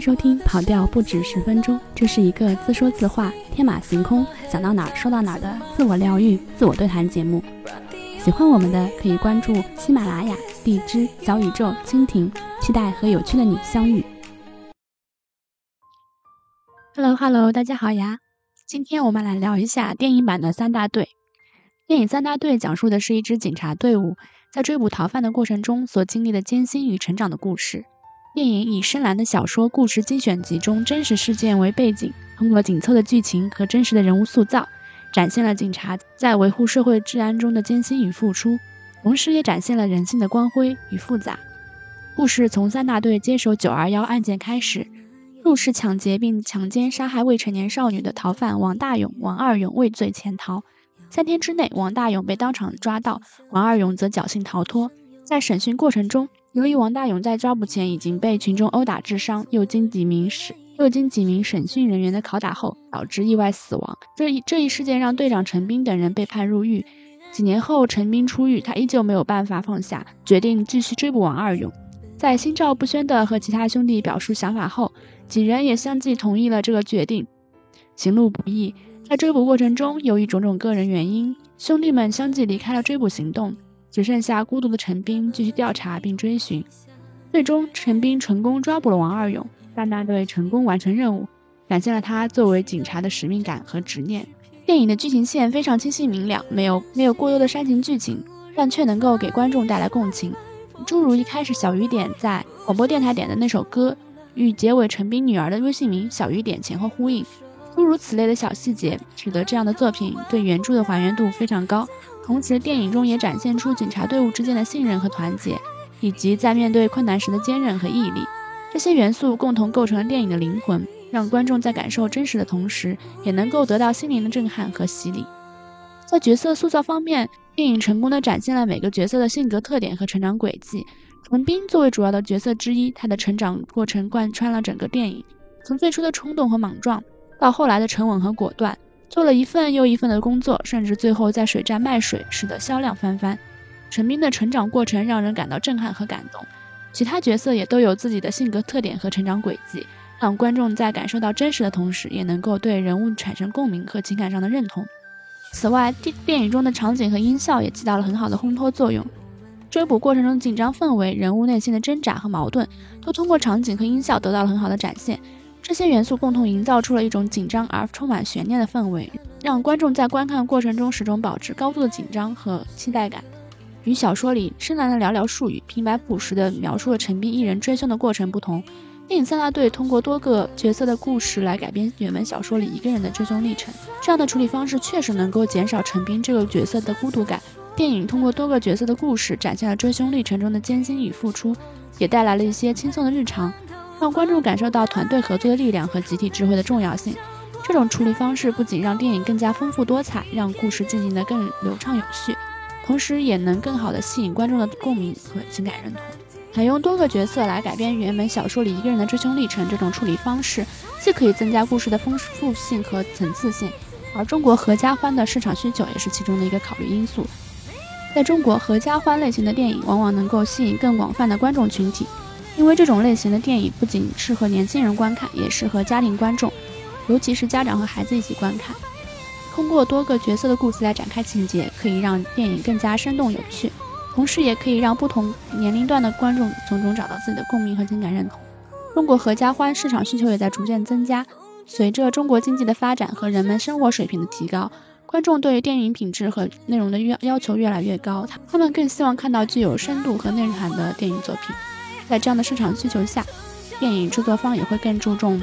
收听《跑调不止十分钟》，这是一个自说自话、天马行空、想到哪儿说到哪儿的自我疗愈、自我对谈节目。喜欢我们的可以关注喜马拉雅、荔枝、小宇宙、蜻蜓，期待和有趣的你相遇。Hello Hello，大家好呀！今天我们来聊一下电影版的三大队。电影《三大队》讲述的是一支警察队伍在追捕逃犯的过程中所经历的艰辛与成长的故事。电影以深蓝的小说故事精选集中真实事件为背景，通过紧凑的剧情和真实的人物塑造，展现了警察在维护社会治安中的艰辛与付出，同时也展现了人性的光辉与复杂。故事从三大队接手九二幺案件开始，入室抢劫并强奸杀害未成年少女的逃犯王大勇、王二勇畏罪潜逃，三天之内，王大勇被当场抓到，王二勇则侥幸逃脱。在审讯过程中，由于王大勇在抓捕前已经被群众殴打致伤，又经几名审又经几名审讯人员的拷打后，导致意外死亡。这一这一事件让队长陈斌等人被判入狱。几年后，陈斌出狱，他依旧没有办法放下，决定继续追捕王二勇。在心照不宣的和其他兄弟表述想法后，几人也相继同意了这个决定。行路不易，在追捕过程中，由于种种个人原因，兄弟们相继离开了追捕行动。只剩下孤独的陈斌继续调查并追寻，最终陈斌成功抓捕了王二勇，大大队成功完成任务，展现了他作为警察的使命感和执念。电影的剧情线非常清晰明了，没有没有过多的煽情剧情，但却能够给观众带来共情。诸如一开始小雨点在广播电台点的那首歌，与结尾陈斌女儿的微信名小雨点前后呼应，诸如此类的小细节，使得这样的作品对原著的还原度非常高。同时，电影中也展现出警察队伍之间的信任和团结，以及在面对困难时的坚韧和毅力。这些元素共同构成了电影的灵魂，让观众在感受真实的同时，也能够得到心灵的震撼和洗礼。在角色塑造方面，电影成功的展现了每个角色的性格特点和成长轨迹。陈斌作为主要的角色之一，他的成长过程贯穿了整个电影，从最初的冲动和莽撞，到后来的沉稳和果断。做了一份又一份的工作，甚至最后在水站卖水，使得销量翻番。陈斌的成长过程让人感到震撼和感动，其他角色也都有自己的性格特点和成长轨迹，让观众在感受到真实的同时，也能够对人物产生共鸣和情感上的认同。此外，电电影中的场景和音效也起到了很好的烘托作用，追捕过程中的紧张氛围、人物内心的挣扎和矛盾，都通过场景和音效得到了很好的展现。这些元素共同营造出了一种紧张而充满悬念的氛围，让观众在观看过程中始终保持高度的紧张和期待感。与小说里深蓝的寥寥数语、平白朴实地描述了陈斌一人追凶的过程不同，电影三大队通过多个角色的故事来改编原本小说里一个人的追凶历程。这样的处理方式确实能够减少陈斌这个角色的孤独感。电影通过多个角色的故事，展现了追凶历程中的艰辛与付出，也带来了一些轻松的日常。让观众感受到团队合作的力量和集体智慧的重要性。这种处理方式不仅让电影更加丰富多彩，让故事进行得更流畅有序，同时也能更好地吸引观众的共鸣和情感认同。采用多个角色来改编原本小说里一个人的追凶历程，这种处理方式既可以增加故事的丰富性和层次性，而中国合家欢的市场需求也是其中的一个考虑因素。在中国，合家欢类型的电影往往能够吸引更广泛的观众群体。因为这种类型的电影不仅适合年轻人观看，也适合家庭观众，尤其是家长和孩子一起观看。通过多个角色的故事来展开情节，可以让电影更加生动有趣，同时也可以让不同年龄段的观众从中找到自己的共鸣和情感认同。中国合家欢市场需求也在逐渐增加，随着中国经济的发展和人们生活水平的提高，观众对于电影品质和内容的要要求越来越高，他们更希望看到具有深度和内涵的电影作品。在这样的市场需求下，电影制作方也会更注重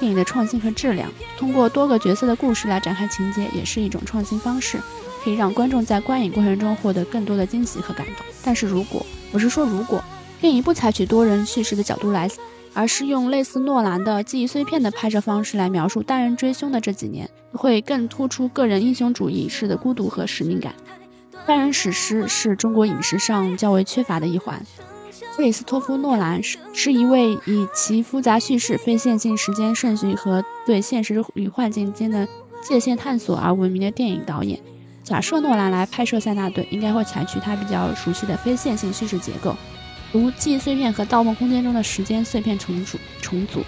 电影的创新和质量。通过多个角色的故事来展开情节，也是一种创新方式，可以让观众在观影过程中获得更多的惊喜和感动。但是如果我是说，如果电影不采取多人叙事的角度来，而是用类似诺兰的记忆碎片的拍摄方式来描述单人追凶的这几年，会更突出个人英雄主义式的孤独和使命感。单人史诗是中国影视上较为缺乏的一环。克里斯托夫·诺兰是是一位以其复杂叙事、非线性时间顺序和对现实与幻境间的界限探索而闻名的电影导演。假设诺兰来拍摄《塞纳队》，应该会采取他比较熟悉的非线性叙事结构，如记忆碎片和《盗梦空间》中的时间碎片重组重组，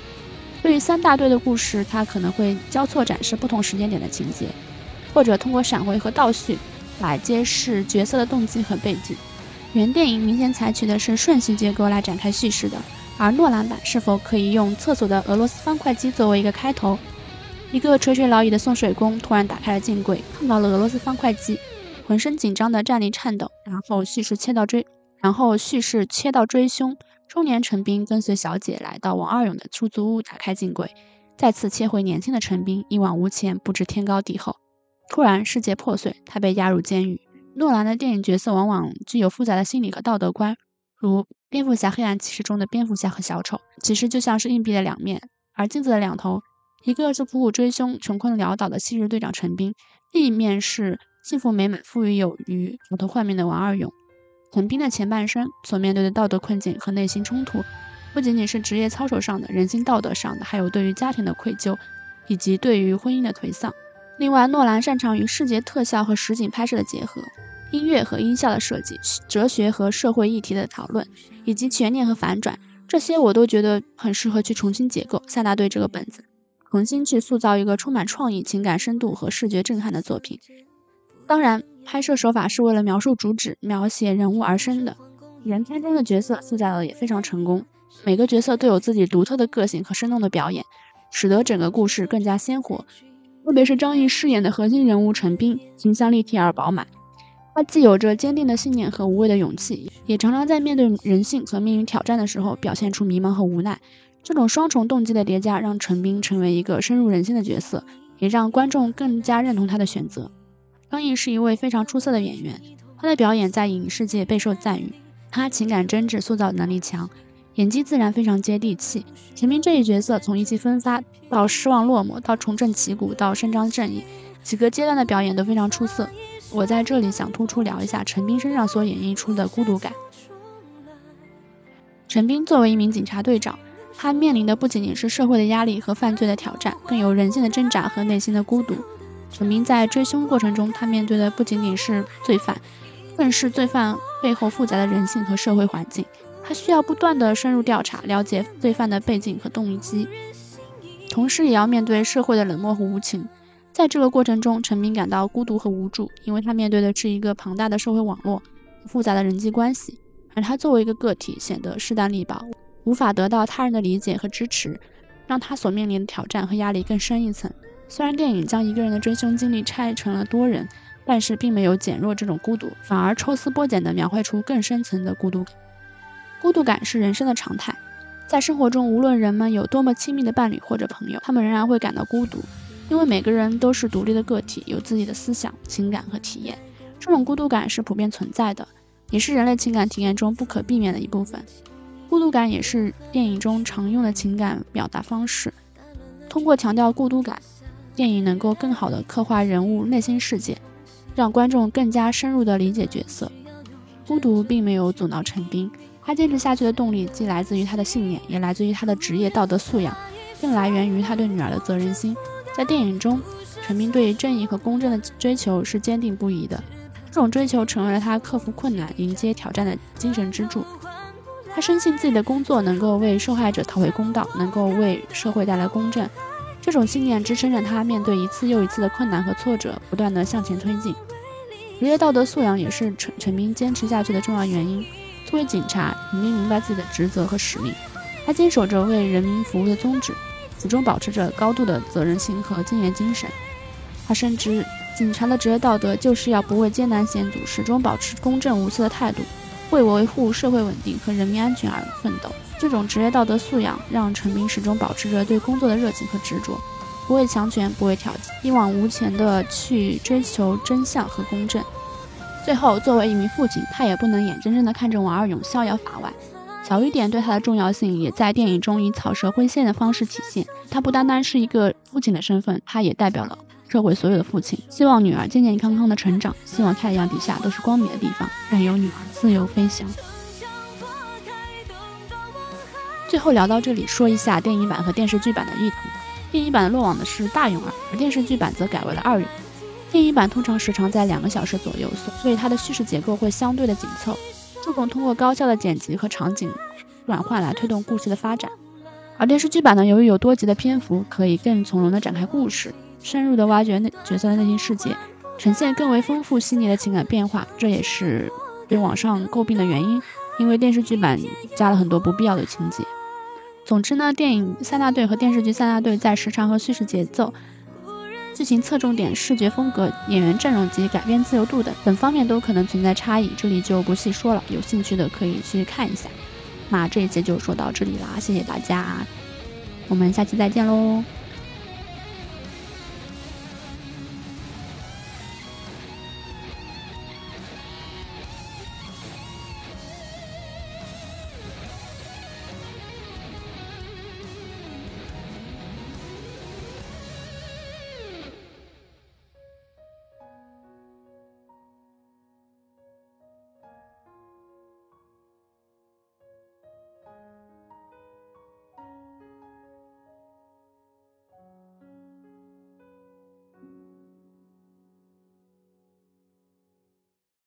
对于三大队的故事，它可能会交错展示不同时间点的情节，或者通过闪回和倒叙来揭示角色的动机和背景。原电影明显采取的是顺序结构来展开叙事的，而诺兰版是否可以用厕所的俄罗斯方块机作为一个开头？一个垂垂老矣的送水工突然打开了镜柜，碰到了俄罗斯方块机，浑身紧张的站立颤抖，然后叙事切到追，然后叙事切到追凶。中年陈斌跟随小姐来到王二勇的出租屋，打开镜柜，再次切回年轻的陈斌，一往无前，不知天高地厚。突然，世界破碎，他被押入监狱。诺兰的电影角色往往具有复杂的心理和道德观，如《蝙蝠侠：黑暗骑士》中的蝙蝠侠和小丑，其实就像是硬币的两面，而镜子的两头，一个是苦苦追凶、穷困潦倒的昔日队长陈斌，另一面是幸福美满、富裕有余、头头换面的王二勇。陈斌的前半生所面对的道德困境和内心冲突，不仅仅是职业操守上的、人性道德上的，还有对于家庭的愧疚，以及对于婚姻的颓丧。另外，诺兰擅长于视觉特效和实景拍摄的结合，音乐和音效的设计，哲学和社会议题的讨论，以及悬念和反转，这些我都觉得很适合去重新解构《三大队》这个本子，重新去塑造一个充满创意、情感深度和视觉震撼的作品。当然。拍摄手法是为了描述主旨、描写人物而生的。原片中的角色塑造的也非常成功，每个角色都有自己独特的个性和生动的表演，使得整个故事更加鲜活。特别是张译饰演的核心人物陈斌，形象立体而饱满。他既有着坚定的信念和无畏的勇气，也常常在面对人性和命运挑战的时候表现出迷茫和无奈。这种双重动机的叠加，让陈斌成为一个深入人心的角色，也让观众更加认同他的选择。张译是一位非常出色的演员，他的表演在影视界备受赞誉。他情感真挚，塑造能力强，演技自然非常接地气。陈斌这一角色从意气风发到失望落寞，到重振旗鼓，到伸张正义，几个阶段的表演都非常出色。我在这里想突出聊一下陈斌身上所演绎出的孤独感。陈斌作为一名警察队长，他面临的不仅仅是社会的压力和犯罪的挑战，更有人性的挣扎和内心的孤独。陈斌在追凶过程中，他面对的不仅仅是罪犯，更是罪犯背后复杂的人性和社会环境。他需要不断的深入调查，了解罪犯的背景和动机，同时也要面对社会的冷漠和无情。在这个过程中，陈明感到孤独和无助，因为他面对的是一个庞大的社会网络、复杂的人际关系，而他作为一个个体，显得势单力薄，无法得到他人的理解和支持，让他所面临的挑战和压力更深一层。虽然电影将一个人的追凶经历拆成了多人，但是并没有减弱这种孤独，反而抽丝剥茧地描绘出更深层的孤独感。孤独感是人生的常态，在生活中，无论人们有多么亲密的伴侣或者朋友，他们仍然会感到孤独，因为每个人都是独立的个体，有自己的思想、情感和体验。这种孤独感是普遍存在的，也是人类情感体验中不可避免的一部分。孤独感也是电影中常用的情感表达方式，通过强调孤独感。电影能够更好地刻画人物内心世界，让观众更加深入地理解角色。孤独并没有阻挠陈斌，他坚持下去的动力既来自于他的信念，也来自于他的职业道德素养，更来源于他对女儿的责任心。在电影中，陈斌对正义和公正的追求是坚定不移的，这种追求成为了他克服困难、迎接挑战的精神支柱。他深信自己的工作能够为受害者讨回公道，能够为社会带来公正。这种信念支撑着他面对一次又一次的困难和挫折，不断的向前推进。职业道德素养也是陈陈斌坚持下去的重要原因。作为警察，陈斌明白自己的职责和使命，他坚守着为人民服务的宗旨，始终保持着高度的责任心和敬业精神。他深知，警察的职业道德就是要不畏艰难险阻，始终保持公正无私的态度，为维护社会稳定和人民安全而奋斗。这种职业道德素养让陈明始终保持着对工作的热情和执着，不畏强权，不畏挑衅，一往无前的去追求真相和公正。最后，作为一名父亲，他也不能眼睁睁地看着王二勇逍遥法外。小雨点对他的重要性也在电影中以草蛇灰线的方式体现。他不单单是一个父亲的身份，他也代表了社会所有的父亲，希望女儿健健康康的成长，希望太阳底下都是光明的地方，任由女儿自由飞翔。最后聊到这里，说一下电影版和电视剧版的异同。电影版落网的是大勇儿，而电视剧版则改为了二勇。电影版通常时长在两个小时左右，所以它的叙事结构会相对的紧凑，注重通过高效的剪辑和场景转换来推动故事的发展。而电视剧版呢，由于有多集的篇幅，可以更从容的展开故事，深入的挖掘内角色的内心世界，呈现更为丰富细腻的情感变化，这也是被网上诟病的原因。因为电视剧版加了很多不必要的情节。总之呢，电影三大队和电视剧三大队在时长和叙事节奏、剧情侧重点、视觉风格、演员阵容及改编自由度等等方面都可能存在差异，这里就不细说了。有兴趣的可以去看一下。那这一节就说到这里啦，谢谢大家，我们下期再见喽。